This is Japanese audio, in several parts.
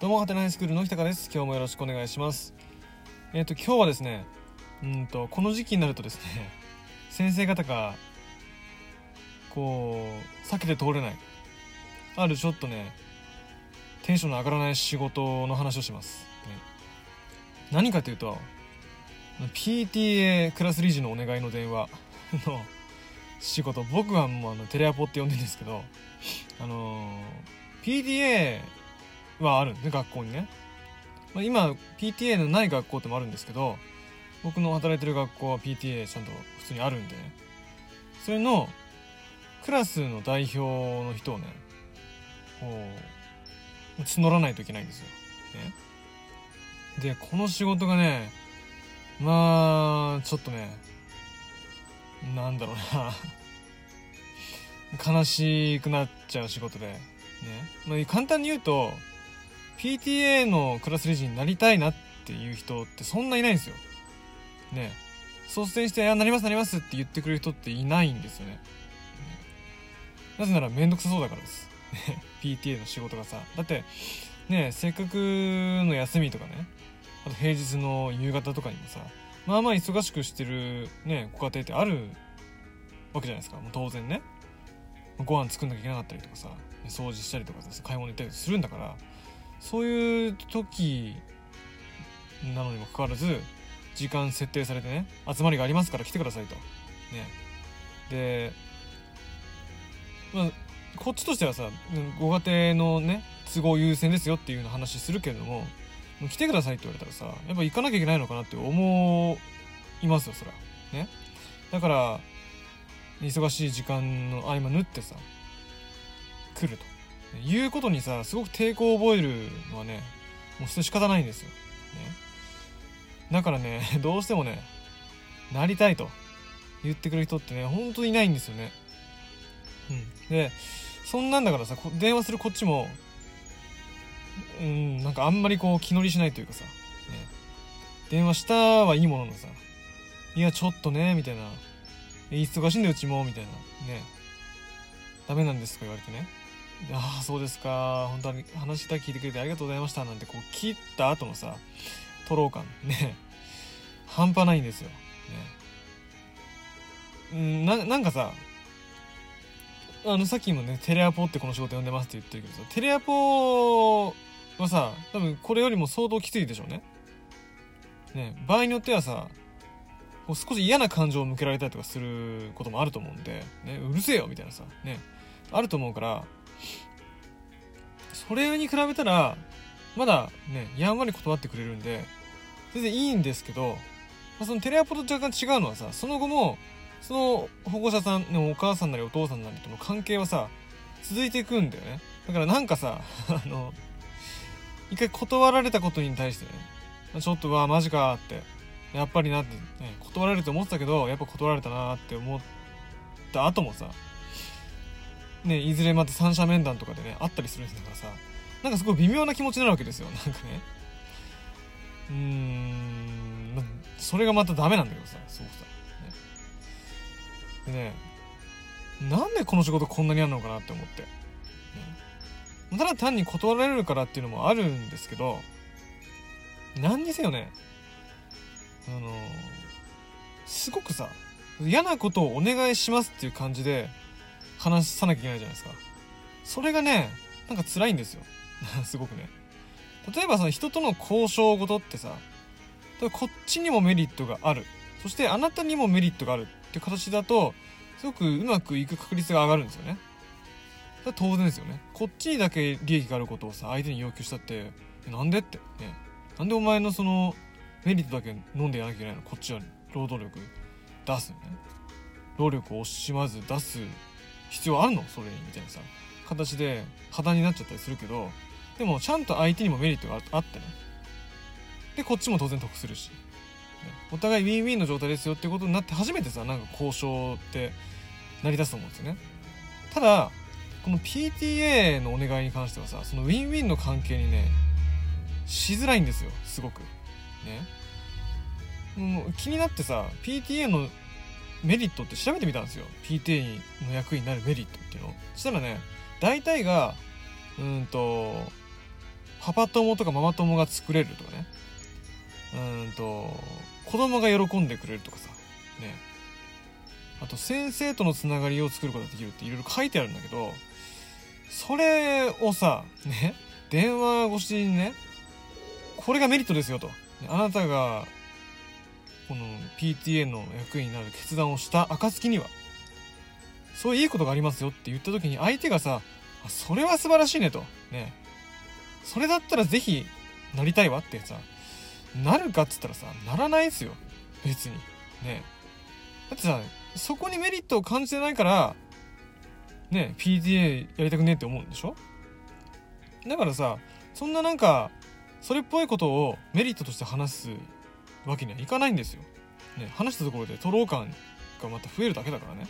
どうも、はてなハイスクールの日高です。今日もよろしくお願いします。えっ、と、今日はですね、うんと、この時期になるとですね、先生方が、こう、避けて通れない、あるちょっとね、テンションの上がらない仕事の話をします。ね、何かというと、PTA クラス理事のお願いの電話 の仕事、僕はもうあのテレアポって呼んでるんですけど、あのー PTA はあるんで学校にね、まあ、今 PTA のない学校ってもあるんですけど僕の働いてる学校は PTA ちゃんと普通にあるんでそれのクラスの代表の人をねこう募らないといけないんですよ、ね、でこの仕事がねまあちょっとねなんだろうな。悲しくなっちゃう仕事でね、まあ、簡単に言うと PTA のクラス理事になりたいなっていう人ってそんないないんですよ。ね。率先して「あなりますなります」って言ってくれる人っていないんですよね。なぜなら面倒くさそうだからです。PTA の仕事がさ。だってねせっかくの休みとかね。あと平日の夕方とかにもさ。まあまあ忙しくしてるねご家庭ってあるわけじゃないですか。もう当然ね。ご飯作んなきゃいけなかったりとかさ。掃除したりとかさ買い物行ったりするんだから。そういう時なのにもかかわらず時間設定されてね集まりがありますから来てくださいと。ね。で、まあ、こっちとしてはさご家庭のね都合優先ですよっていうような話するけれどもも来てくださいって言われたらさやっぱ行かなきゃいけないのかなって思いますよそら。ね。だから忙しい時間の合間縫ってさ来ると。言うことにさすごく抵抗を覚えるのはねもうそれ仕方ないんですよ、ね、だからね どうしてもねなりたいと言ってくる人ってね本当にいないんですよね。うん。でそんなんだからさ電話するこっちもうんなんかあんまりこう気乗りしないというかさ、ね、電話したはいいもののさいやちょっとねみたいな。忙しいんだようちもみたいな。ね。ダメなんですとか言われてね。ああそうですか。本当に話だけ聞いてくれてありがとうございました。なんてこう切った後のさとろう感。ね。半端ないんですよ、ね、んななんかさあのさっきもねテレアポってこの仕事呼んでますって言ってるけどさテレアポはさ多分これよりも相当きついでしょうね。ね。場合によってはさこう少し嫌な感情を向けられたりとかすることもあると思うんで、ね、うるせえよみたいなさ。ね。あると思うからそれに比べたらまだねやんわり断ってくれるんで全然いいんですけど、まあ、そのテレアポと若干違うのはさその後もその保護者さんのお母さんなりお父さんなりとの関係はさ続いていくんだよね。だからなんかさ あの一回断られたことに対してねちょっとわマジかってやっぱりなって、ね、断られると思ってたけどやっぱ断られたなって思った後もさね、いずれまた三者面談とかでね、あったりするんだからさ、なんかすごい微妙な気持ちになるわけですよ。なんかね。うーん、ま、それがまたダメなんだけどさ、そうさ。ね、でね、なんでこの仕事こんなにあるのかなって思って。ね、ただ単に断られるからっていうのもあるんですけど、何にせよね、あのすごくさ、嫌なことをお願いしますっていう感じで、話さなきゃいけないじゃないですか。それがね、なんか辛いんですよ。すごくね。例えばその人との交渉事ってさ、こっちにもメリットがある。そしてあなたにもメリットがあるって形だと、すごくうまくいく確率が上がるんですよね。当然ですよね。こっちにだけ利益があることをさ、相手に要求したって、なんでって。ね。なんでお前のそのメリットだけ飲んでやらなきゃいけないの？こっちは労働力出すよね。労力を惜しまず出す必要あるの？それみたいなさ形で破談になっちゃったりするけどでもちゃんと相手にもメリットがあってね。でこっちも当然得するし、ね、お互いウィンウィンの状態ですよってことになって初めてさなんか交渉って成り立つと思うんですよね。ただこの PTA のお願いに関してはさそのウィンウィンの関係にねしづらいんですよすごく。ね。もう気になってさ PTA のメリットって調べてみたんですよ。PTA の役員になるメリットっていうの。そしたらね大体がうんとパパ友とかママ友が作れるとかね。うんと子供が喜んでくれるとかさ。ね。あと先生とのつながりを作ることができるっていろいろ書いてあるんだけどそれをさね。電話越しにね。これがメリットですよと。あなたが PTA の役員になる決断をした暁にはそういいことがありますよって言った時に相手がさそれは素晴らしいねと。ね。それだったらぜひなりたいわってさなるかっつったらさならないですよ。別に。ね。だってさそこにメリットを感じてないからね PTA やりたくねえって思うんでしょ？だからさそんななんかそれっぽいことをメリットとして話すわけにはいかないんですよ、ね、話したところで徒労感がまた増えるだけだからね。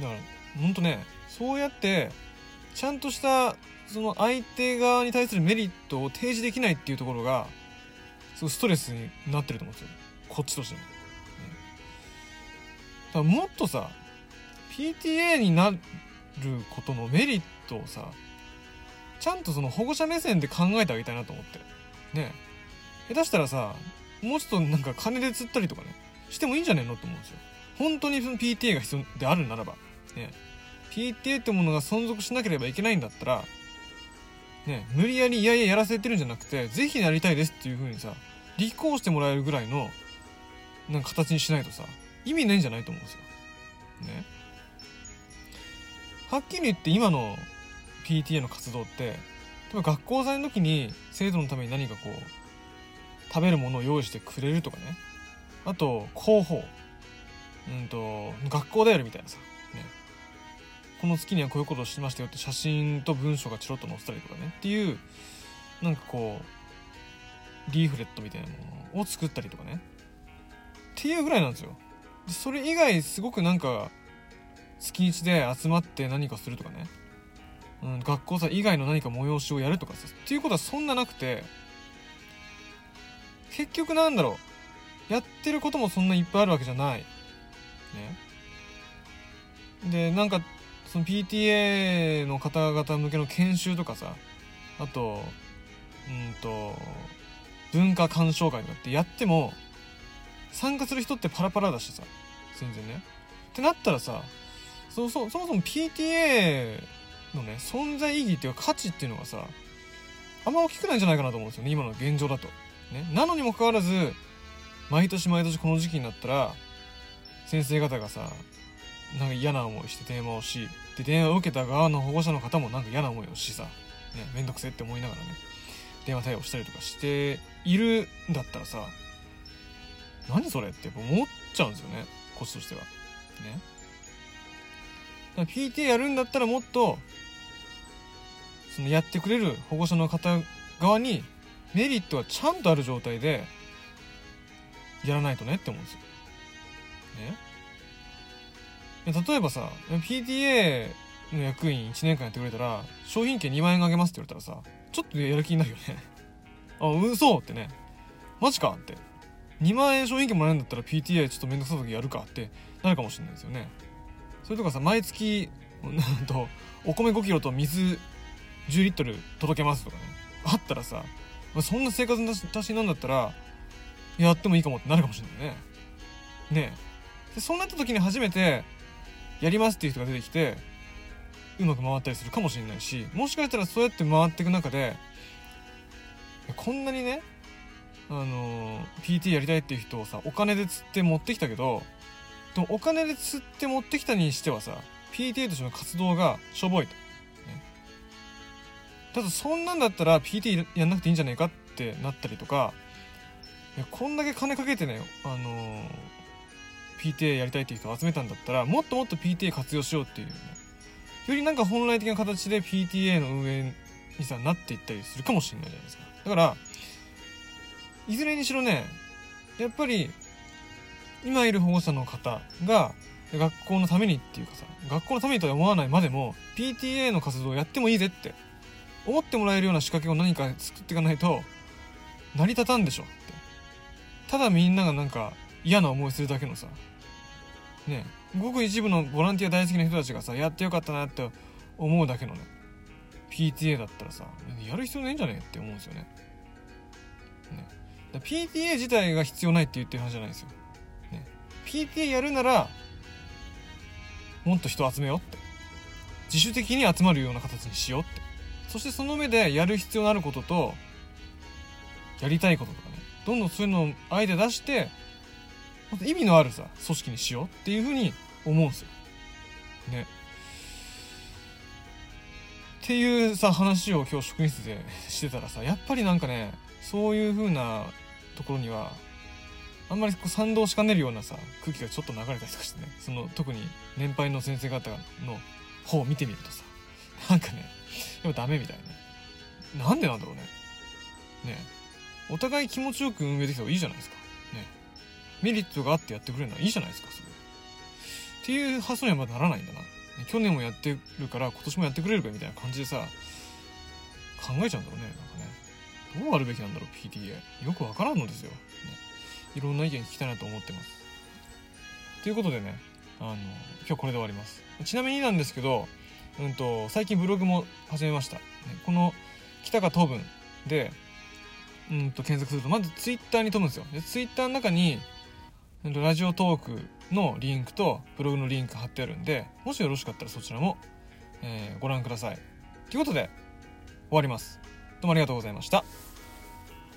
だからほんとねそうやってちゃんとしたその相手側に対するメリットを提示できないっていうところがすごいストレスになってると思うんですよ。こっちとしても、ね、だからもっとさ PTA になることのメリットをさちゃんとその保護者目線で考えてあげたいなと思って。ね。下手したらさもうちょっとなんか金で釣ったりとかねしてもいいんじゃねえのって思うんですよ。本当にその PTA が必要であるならばね。PTA ってものが存続しなければいけないんだったらね無理やりいやいややらせてるんじゃなくてぜひなりたいですっていう風にさ立候補してもらえるぐらいのなんか形にしないとさ意味ないんじゃないと思うんですよ。ね。はっきり言って今の PTA の活動って例えば学校祭の時に生徒のために何かこう食べるものを用意してくれるとかね。あと広報。うんと学校だよみたいなさ。ね。この月にはこういうことをしましたよって写真と文章がチロッと載せたりとかね。っていうなんかこうリーフレットみたいなものを作ったりとかね。っていうぐらいなんですよ。でそれ以外すごくなんか月1で集まって何かするとかね、うん、学校祭以外の何か催しをやるとかさ。っていうことはそんななくて結局なんだろう。やってることもそんないっぱいあるわけじゃない。ね。でなんかその PTA の方々向けの研修とかさあとうんと文化鑑賞会とかってやっても参加する人ってパラパラだしさ全然ね。ってなったらさそそそもそも PTA のね存在意義っていうか価値っていうのがさあんま大きくないんじゃないかなと思うんですよね今の現状だと。ね、なのにもかかわらず毎年毎年この時期になったら先生方がさなんか嫌な思いして電話をしで電話を受けた側の保護者の方もなんか嫌な思いをしさ、ね、めんどくせって思いながらね電話対応したりとかしているんだったらさ何それって思っちゃうんですよね。こっちとしては。ね。だから PTA やるんだったらもっとそのやってくれる保護者の方側にメリットがちゃんとある状態でやらないとねって思うんですよ。ね。例えばさ PTA の役員1年間やってくれたら商品券2万円あげますって言われたらさちょっとやる気になるよね。あ嘘ってね。マジかって。2万円商品券もらえるんだったら PTA ちょっとめんどくさい時やるかってなるかもしれないですよね。それとかさ毎月なんとお米5キロと水10リットル届けますとかね。あったらさまそんな生活の足しなんだったらやってもいいかもってなるかもしれないね。ねでそうなった時に初めてやりますっていう人が出てきてうまく回ったりするかもしれないしもしかしたらそうやって回っていく中でこんなにねあの PT やりたいっていう人をさお金で釣って持ってきたけどでもお金で釣って持ってきたにしてはさ PTA としての活動がしょぼいと、ただそんなんだったら PT やんなくていいんじゃないかってなったりとかいやこんだけ金かけてねあの PTA やりたいっていう人を集めたんだったらもっともっと PTA 活用しようっていう、ね、よりなんか本来的な形で PTA の運営にさなっていったりするかもしれないじゃないですか。だからいずれにしろねやっぱり今いる保護者の方が学校のためにっていうかさ学校のためにとは思わないまでも PTA の活動をやってもいいぜって思ってもらえるような仕掛けを何か作っていかないと成り立たんでしょ。ってただみんながなんか嫌な思いするだけのさ。ねごく一部のボランティア大好きな人たちがさやってよかったなって思うだけのね。PTA だったらさやる必要ないんじゃねって思うんですよね。ね。PTA 自体が必要ないって言ってる話じゃないですよ、ね、PTA やるならもっと人集めようって。自主的に集まるような形にしようって。そしてその目でやる必要のあることとやりたいこととかね。どんどんそういうのをあえて出して意味のあるさ組織にしようっていうふうに思うんですよ。ね。っていうさ話を今日職員室でしてたらさやっぱりなんかねそういう風なところにはあんまりこう賛同しかねるようなさ空気がちょっと流れたりとかしてねその特に年配の先生方の方を見てみるとさなんかねやっぱダメみたいな。なんでなんだろうね。ね。お互い気持ちよく運営できた方がいいじゃないですか。ね。メリットがあってやってくれるのはいいじゃないですかそれっていう発想にはまだならないんだな。去年もやってるから今年もやってくれるかみたいな感じでさ考えちゃうんだろうねなんかね。どうあるべきなんだろう PTA よくわからんのですよ、ね、いろんな意見聞きたいなと思ってます。ということでねあの今日これで終わります。ちなみになんですけど、うんと、最近ブログも始めました、この北か東文でうんと検索するとまずツイッターに飛ぶんですよでツイッターの中にラジオトークのリンクとブログのリンク貼ってあるんで、もしよろしかったらそちらも、えー、ご覧ください。ということで、終わります。どうもありがとうございました。